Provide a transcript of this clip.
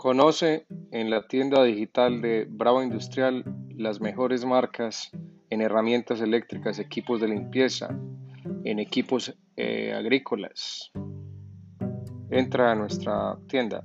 Conoce en la tienda digital de Bravo Industrial las mejores marcas en herramientas eléctricas, equipos de limpieza, en equipos eh, agrícolas. Entra a nuestra tienda